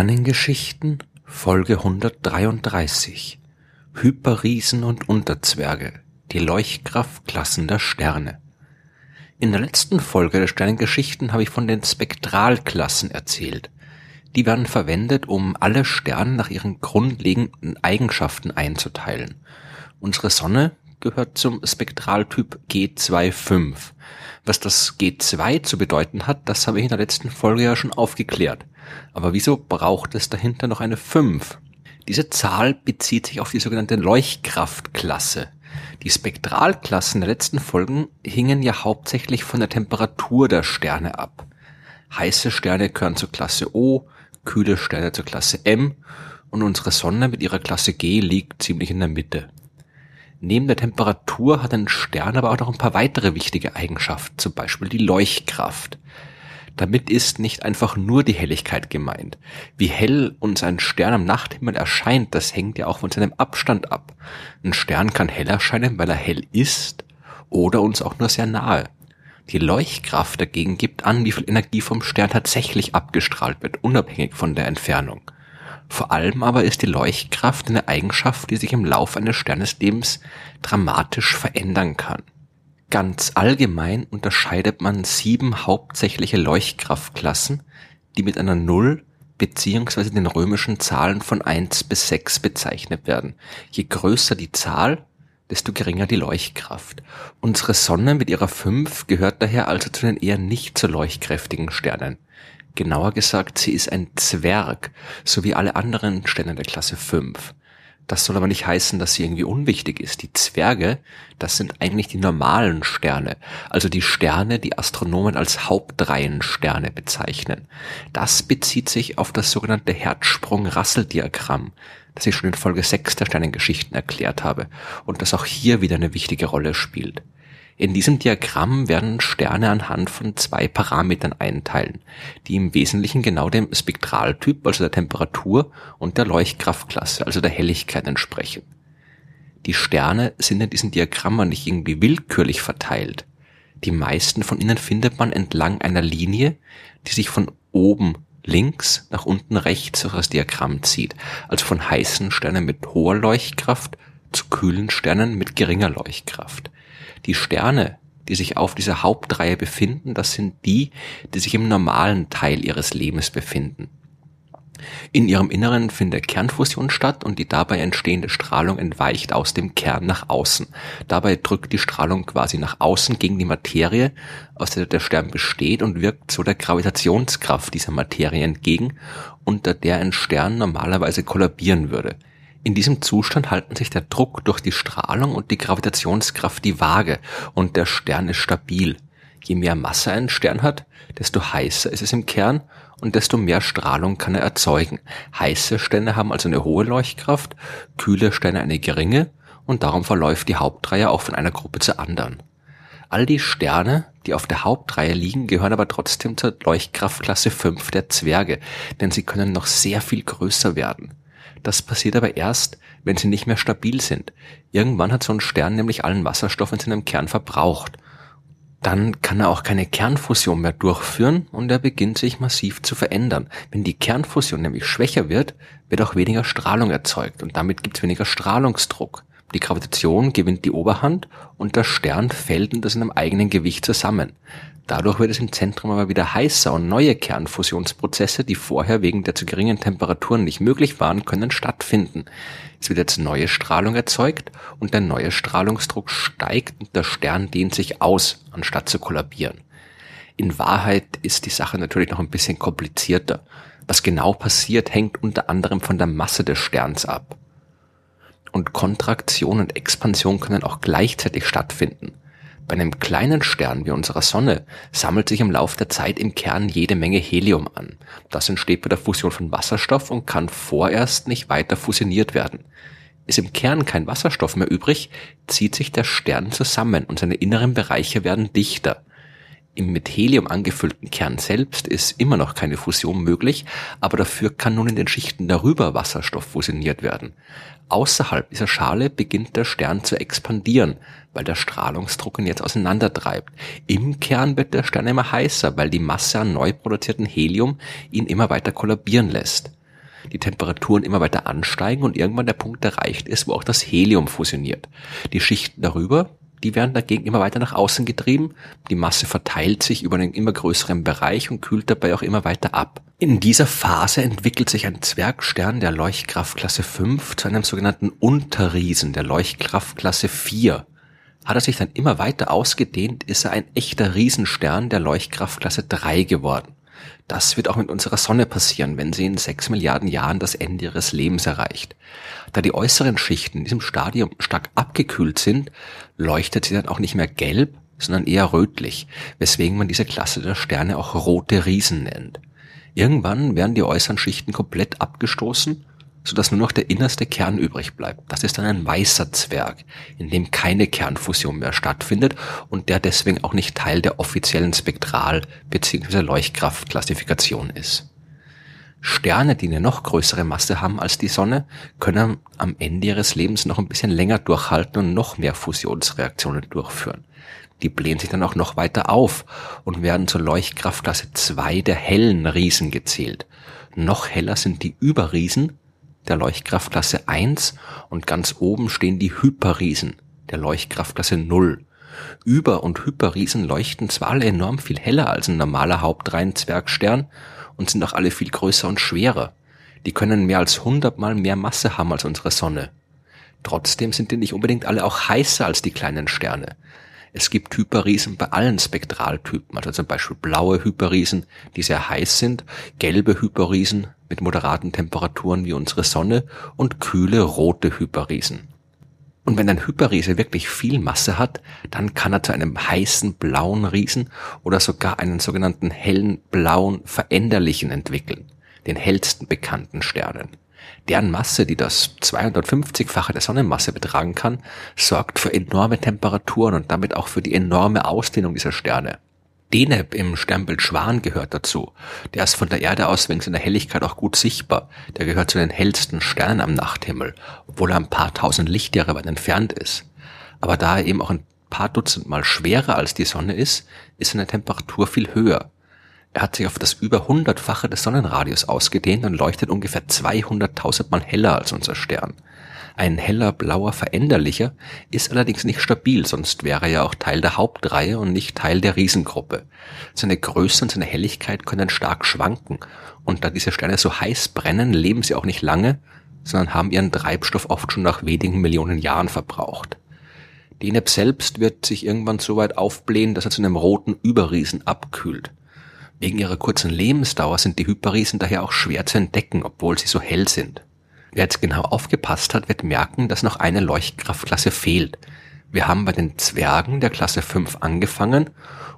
Sternengeschichten Folge 133 Hyperriesen und Unterzwerge Die Leuchtkraftklassen der Sterne In der letzten Folge der Sternengeschichten habe ich von den Spektralklassen erzählt. Die werden verwendet, um alle Sterne nach ihren grundlegenden Eigenschaften einzuteilen. Unsere Sonne gehört zum Spektraltyp G25. Was das G2 zu bedeuten hat, das habe ich in der letzten Folge ja schon aufgeklärt. Aber wieso braucht es dahinter noch eine 5? Diese Zahl bezieht sich auf die sogenannte Leuchtkraftklasse. Die Spektralklassen der letzten Folgen hingen ja hauptsächlich von der Temperatur der Sterne ab. Heiße Sterne gehören zur Klasse O, kühle Sterne zur Klasse M und unsere Sonne mit ihrer Klasse G liegt ziemlich in der Mitte. Neben der Temperatur hat ein Stern aber auch noch ein paar weitere wichtige Eigenschaften, zum Beispiel die Leuchtkraft. Damit ist nicht einfach nur die Helligkeit gemeint. Wie hell uns ein Stern am Nachthimmel erscheint, das hängt ja auch von seinem Abstand ab. Ein Stern kann hell erscheinen, weil er hell ist oder uns auch nur sehr nahe. Die Leuchtkraft dagegen gibt an, wie viel Energie vom Stern tatsächlich abgestrahlt wird, unabhängig von der Entfernung. Vor allem aber ist die Leuchtkraft eine Eigenschaft, die sich im Laufe eines Sterneslebens dramatisch verändern kann. Ganz allgemein unterscheidet man sieben hauptsächliche Leuchtkraftklassen, die mit einer Null beziehungsweise den römischen Zahlen von eins bis sechs bezeichnet werden. Je größer die Zahl, desto geringer die Leuchtkraft. Unsere Sonne mit ihrer fünf gehört daher also zu den eher nicht so leuchtkräftigen Sternen. Genauer gesagt, sie ist ein Zwerg, so wie alle anderen Sterne der Klasse fünf. Das soll aber nicht heißen, dass sie irgendwie unwichtig ist. Die Zwerge, das sind eigentlich die normalen Sterne, also die Sterne, die Astronomen als Hauptreihensterne bezeichnen. Das bezieht sich auf das sogenannte Herzsprung-Rassel-Diagramm, das ich schon in Folge 6 der Sternengeschichten erklärt habe und das auch hier wieder eine wichtige Rolle spielt. In diesem Diagramm werden Sterne anhand von zwei Parametern einteilen, die im Wesentlichen genau dem Spektraltyp, also der Temperatur und der Leuchtkraftklasse, also der Helligkeit entsprechen. Die Sterne sind in diesen Diagrammen nicht irgendwie willkürlich verteilt. Die meisten von ihnen findet man entlang einer Linie, die sich von oben links nach unten rechts durch das Diagramm zieht, also von heißen Sternen mit hoher Leuchtkraft zu kühlen Sternen mit geringer Leuchtkraft. Die Sterne, die sich auf dieser Hauptreihe befinden, das sind die, die sich im normalen Teil ihres Lebens befinden. In ihrem Inneren findet Kernfusion statt und die dabei entstehende Strahlung entweicht aus dem Kern nach außen. Dabei drückt die Strahlung quasi nach außen gegen die Materie, aus der der Stern besteht und wirkt so der Gravitationskraft dieser Materie entgegen, unter der ein Stern normalerweise kollabieren würde. In diesem Zustand halten sich der Druck durch die Strahlung und die Gravitationskraft die Waage und der Stern ist stabil. Je mehr Masse ein Stern hat, desto heißer ist es im Kern und desto mehr Strahlung kann er erzeugen. Heiße Sterne haben also eine hohe Leuchtkraft, kühle Sterne eine geringe und darum verläuft die Hauptreihe auch von einer Gruppe zur anderen. All die Sterne, die auf der Hauptreihe liegen, gehören aber trotzdem zur Leuchtkraftklasse 5 der Zwerge, denn sie können noch sehr viel größer werden. Das passiert aber erst, wenn sie nicht mehr stabil sind. Irgendwann hat so ein Stern nämlich allen Wasserstoff in seinem Kern verbraucht. Dann kann er auch keine Kernfusion mehr durchführen und er beginnt sich massiv zu verändern. Wenn die Kernfusion nämlich schwächer wird, wird auch weniger Strahlung erzeugt und damit gibt es weniger Strahlungsdruck. Die Gravitation gewinnt die Oberhand und der Stern fällt unter seinem eigenen Gewicht zusammen. Dadurch wird es im Zentrum aber wieder heißer und neue Kernfusionsprozesse, die vorher wegen der zu geringen Temperaturen nicht möglich waren, können stattfinden. Es wird jetzt neue Strahlung erzeugt und der neue Strahlungsdruck steigt und der Stern dehnt sich aus, anstatt zu kollabieren. In Wahrheit ist die Sache natürlich noch ein bisschen komplizierter. Was genau passiert, hängt unter anderem von der Masse des Sterns ab. Und Kontraktion und Expansion können auch gleichzeitig stattfinden. Bei einem kleinen Stern wie unserer Sonne sammelt sich im Laufe der Zeit im Kern jede Menge Helium an. Das entsteht bei der Fusion von Wasserstoff und kann vorerst nicht weiter fusioniert werden. Ist im Kern kein Wasserstoff mehr übrig, zieht sich der Stern zusammen und seine inneren Bereiche werden dichter. Im mit Helium angefüllten Kern selbst ist immer noch keine Fusion möglich, aber dafür kann nun in den Schichten darüber Wasserstoff fusioniert werden. Außerhalb dieser Schale beginnt der Stern zu expandieren, weil der Strahlungsdruck ihn jetzt auseinandertreibt. Im Kern wird der Stern immer heißer, weil die Masse an neu produzierten Helium ihn immer weiter kollabieren lässt. Die Temperaturen immer weiter ansteigen und irgendwann der Punkt erreicht ist, wo auch das Helium fusioniert. Die Schichten darüber die werden dagegen immer weiter nach außen getrieben. Die Masse verteilt sich über einen immer größeren Bereich und kühlt dabei auch immer weiter ab. In dieser Phase entwickelt sich ein Zwergstern der Leuchtkraftklasse 5 zu einem sogenannten Unterriesen der Leuchtkraftklasse 4. Hat er sich dann immer weiter ausgedehnt, ist er ein echter Riesenstern der Leuchtkraftklasse 3 geworden. Das wird auch mit unserer Sonne passieren, wenn sie in sechs Milliarden Jahren das Ende ihres Lebens erreicht. Da die äußeren Schichten in diesem Stadium stark abgekühlt sind, leuchtet sie dann auch nicht mehr gelb, sondern eher rötlich, weswegen man diese Klasse der Sterne auch rote Riesen nennt. Irgendwann werden die äußeren Schichten komplett abgestoßen sodass nur noch der innerste Kern übrig bleibt. Das ist dann ein weißer Zwerg, in dem keine Kernfusion mehr stattfindet und der deswegen auch nicht Teil der offiziellen Spektral- bzw. Leuchtkraftklassifikation ist. Sterne, die eine noch größere Masse haben als die Sonne, können am Ende ihres Lebens noch ein bisschen länger durchhalten und noch mehr Fusionsreaktionen durchführen. Die blähen sich dann auch noch weiter auf und werden zur Leuchtkraftklasse 2 der hellen Riesen gezählt. Noch heller sind die Überriesen, der Leuchtkraftklasse 1 und ganz oben stehen die Hyperriesen der Leuchtkraftklasse 0. Über- und Hyperriesen leuchten zwar alle enorm viel heller als ein normaler Hauptreihenzwergstern und sind auch alle viel größer und schwerer. Die können mehr als hundertmal mehr Masse haben als unsere Sonne. Trotzdem sind die nicht unbedingt alle auch heißer als die kleinen Sterne. Es gibt Hyperriesen bei allen Spektraltypen, also zum Beispiel blaue Hyperriesen, die sehr heiß sind, gelbe Hyperriesen mit moderaten Temperaturen wie unsere Sonne und kühle rote Hyperriesen. Und wenn ein Hyperriese wirklich viel Masse hat, dann kann er zu einem heißen blauen Riesen oder sogar einen sogenannten hellen blauen Veränderlichen entwickeln, den hellsten bekannten Sternen. Deren Masse, die das 250-fache der Sonnenmasse betragen kann, sorgt für enorme Temperaturen und damit auch für die enorme Ausdehnung dieser Sterne. Deneb im Sternbild Schwan gehört dazu. Der ist von der Erde aus wegen seiner Helligkeit auch gut sichtbar. Der gehört zu den hellsten Sternen am Nachthimmel, obwohl er ein paar tausend Lichtjahre weit entfernt ist. Aber da er eben auch ein paar Dutzend Mal schwerer als die Sonne ist, ist seine Temperatur viel höher. Er hat sich auf das über hundertfache des Sonnenradius ausgedehnt und leuchtet ungefähr 200.000 Mal heller als unser Stern. Ein heller blauer Veränderlicher ist allerdings nicht stabil, sonst wäre er ja auch Teil der Hauptreihe und nicht Teil der Riesengruppe. Seine Größe und seine Helligkeit können stark schwanken und da diese Sterne so heiß brennen, leben sie auch nicht lange, sondern haben ihren Treibstoff oft schon nach wenigen Millionen Jahren verbraucht. Deneb selbst wird sich irgendwann so weit aufblähen, dass er zu einem roten Überriesen abkühlt. Wegen ihrer kurzen Lebensdauer sind die Hyperriesen daher auch schwer zu entdecken, obwohl sie so hell sind. Wer jetzt genau aufgepasst hat, wird merken, dass noch eine Leuchtkraftklasse fehlt. Wir haben bei den Zwergen der Klasse 5 angefangen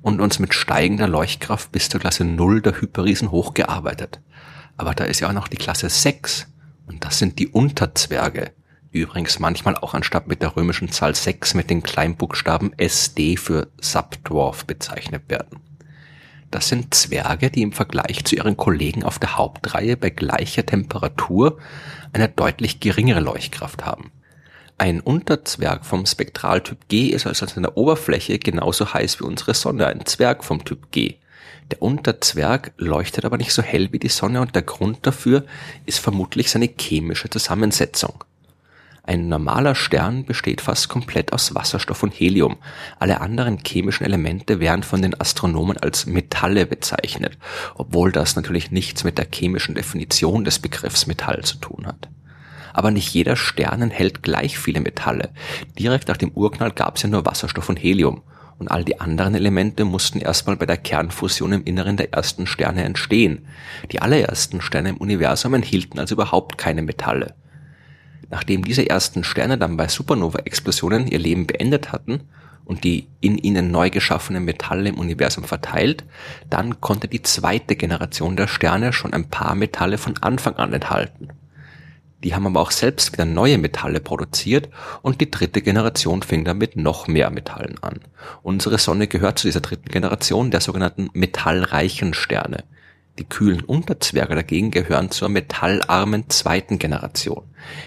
und uns mit steigender Leuchtkraft bis zur Klasse 0 der Hyperriesen hochgearbeitet. Aber da ist ja auch noch die Klasse 6 und das sind die Unterzwerge, die übrigens manchmal auch anstatt mit der römischen Zahl 6 mit den Kleinbuchstaben SD für Subdwarf bezeichnet werden. Das sind Zwerge, die im Vergleich zu ihren Kollegen auf der Hauptreihe bei gleicher Temperatur eine deutlich geringere Leuchtkraft haben. Ein Unterzwerg vom Spektraltyp G ist also an seiner Oberfläche genauso heiß wie unsere Sonne, ein Zwerg vom Typ G. Der Unterzwerg leuchtet aber nicht so hell wie die Sonne und der Grund dafür ist vermutlich seine chemische Zusammensetzung. Ein normaler Stern besteht fast komplett aus Wasserstoff und Helium. Alle anderen chemischen Elemente werden von den Astronomen als Metalle bezeichnet, obwohl das natürlich nichts mit der chemischen Definition des Begriffs Metall zu tun hat. Aber nicht jeder Stern enthält gleich viele Metalle. Direkt nach dem Urknall gab es ja nur Wasserstoff und Helium. Und all die anderen Elemente mussten erstmal bei der Kernfusion im Inneren der ersten Sterne entstehen. Die allerersten Sterne im Universum enthielten also überhaupt keine Metalle. Nachdem diese ersten Sterne dann bei Supernova-Explosionen ihr Leben beendet hatten und die in ihnen neu geschaffenen Metalle im Universum verteilt, dann konnte die zweite Generation der Sterne schon ein paar Metalle von Anfang an enthalten. Die haben aber auch selbst wieder neue Metalle produziert und die dritte Generation fing dann mit noch mehr Metallen an. Unsere Sonne gehört zu dieser dritten Generation der sogenannten metallreichen Sterne. Die kühlen Unterzwerge dagegen gehören zur metallarmen zweiten Generation.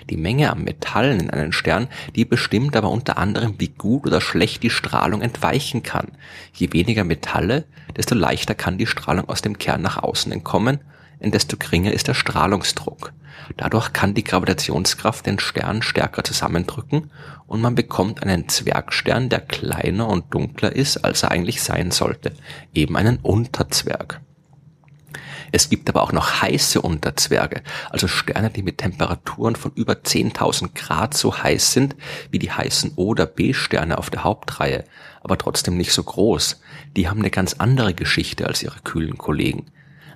Die Menge an Metallen in einem Stern, die bestimmt aber unter anderem, wie gut oder schlecht die Strahlung entweichen kann. Je weniger Metalle, desto leichter kann die Strahlung aus dem Kern nach außen entkommen, desto geringer ist der Strahlungsdruck. Dadurch kann die Gravitationskraft den Stern stärker zusammendrücken und man bekommt einen Zwergstern, der kleiner und dunkler ist, als er eigentlich sein sollte, eben einen Unterzwerg. Es gibt aber auch noch heiße Unterzwerge, also Sterne, die mit Temperaturen von über 10.000 Grad so heiß sind wie die heißen O- oder B-Sterne auf der Hauptreihe, aber trotzdem nicht so groß. Die haben eine ganz andere Geschichte als ihre kühlen Kollegen.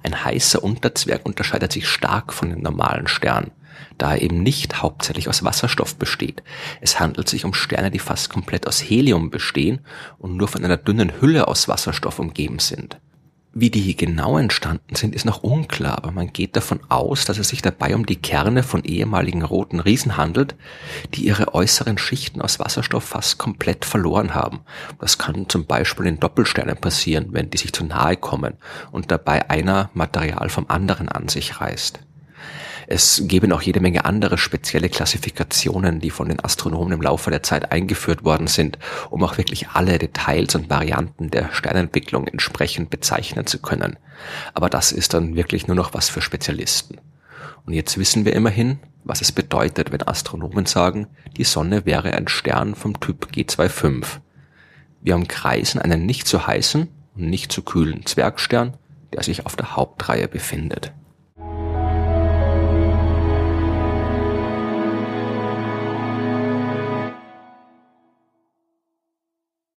Ein heißer Unterzwerg unterscheidet sich stark von den normalen Sternen, da er eben nicht hauptsächlich aus Wasserstoff besteht. Es handelt sich um Sterne, die fast komplett aus Helium bestehen und nur von einer dünnen Hülle aus Wasserstoff umgeben sind. Wie die genau entstanden sind, ist noch unklar, aber man geht davon aus, dass es sich dabei um die Kerne von ehemaligen roten Riesen handelt, die ihre äußeren Schichten aus Wasserstoff fast komplett verloren haben. Das kann zum Beispiel in Doppelsternen passieren, wenn die sich zu nahe kommen und dabei einer Material vom anderen an sich reißt. Es gäbe noch jede Menge andere spezielle Klassifikationen, die von den Astronomen im Laufe der Zeit eingeführt worden sind, um auch wirklich alle Details und Varianten der Sternentwicklung entsprechend bezeichnen zu können. Aber das ist dann wirklich nur noch was für Spezialisten. Und jetzt wissen wir immerhin, was es bedeutet, wenn Astronomen sagen, die Sonne wäre ein Stern vom Typ G25. Wir umkreisen einen nicht zu heißen und nicht zu kühlen Zwergstern, der sich auf der Hauptreihe befindet.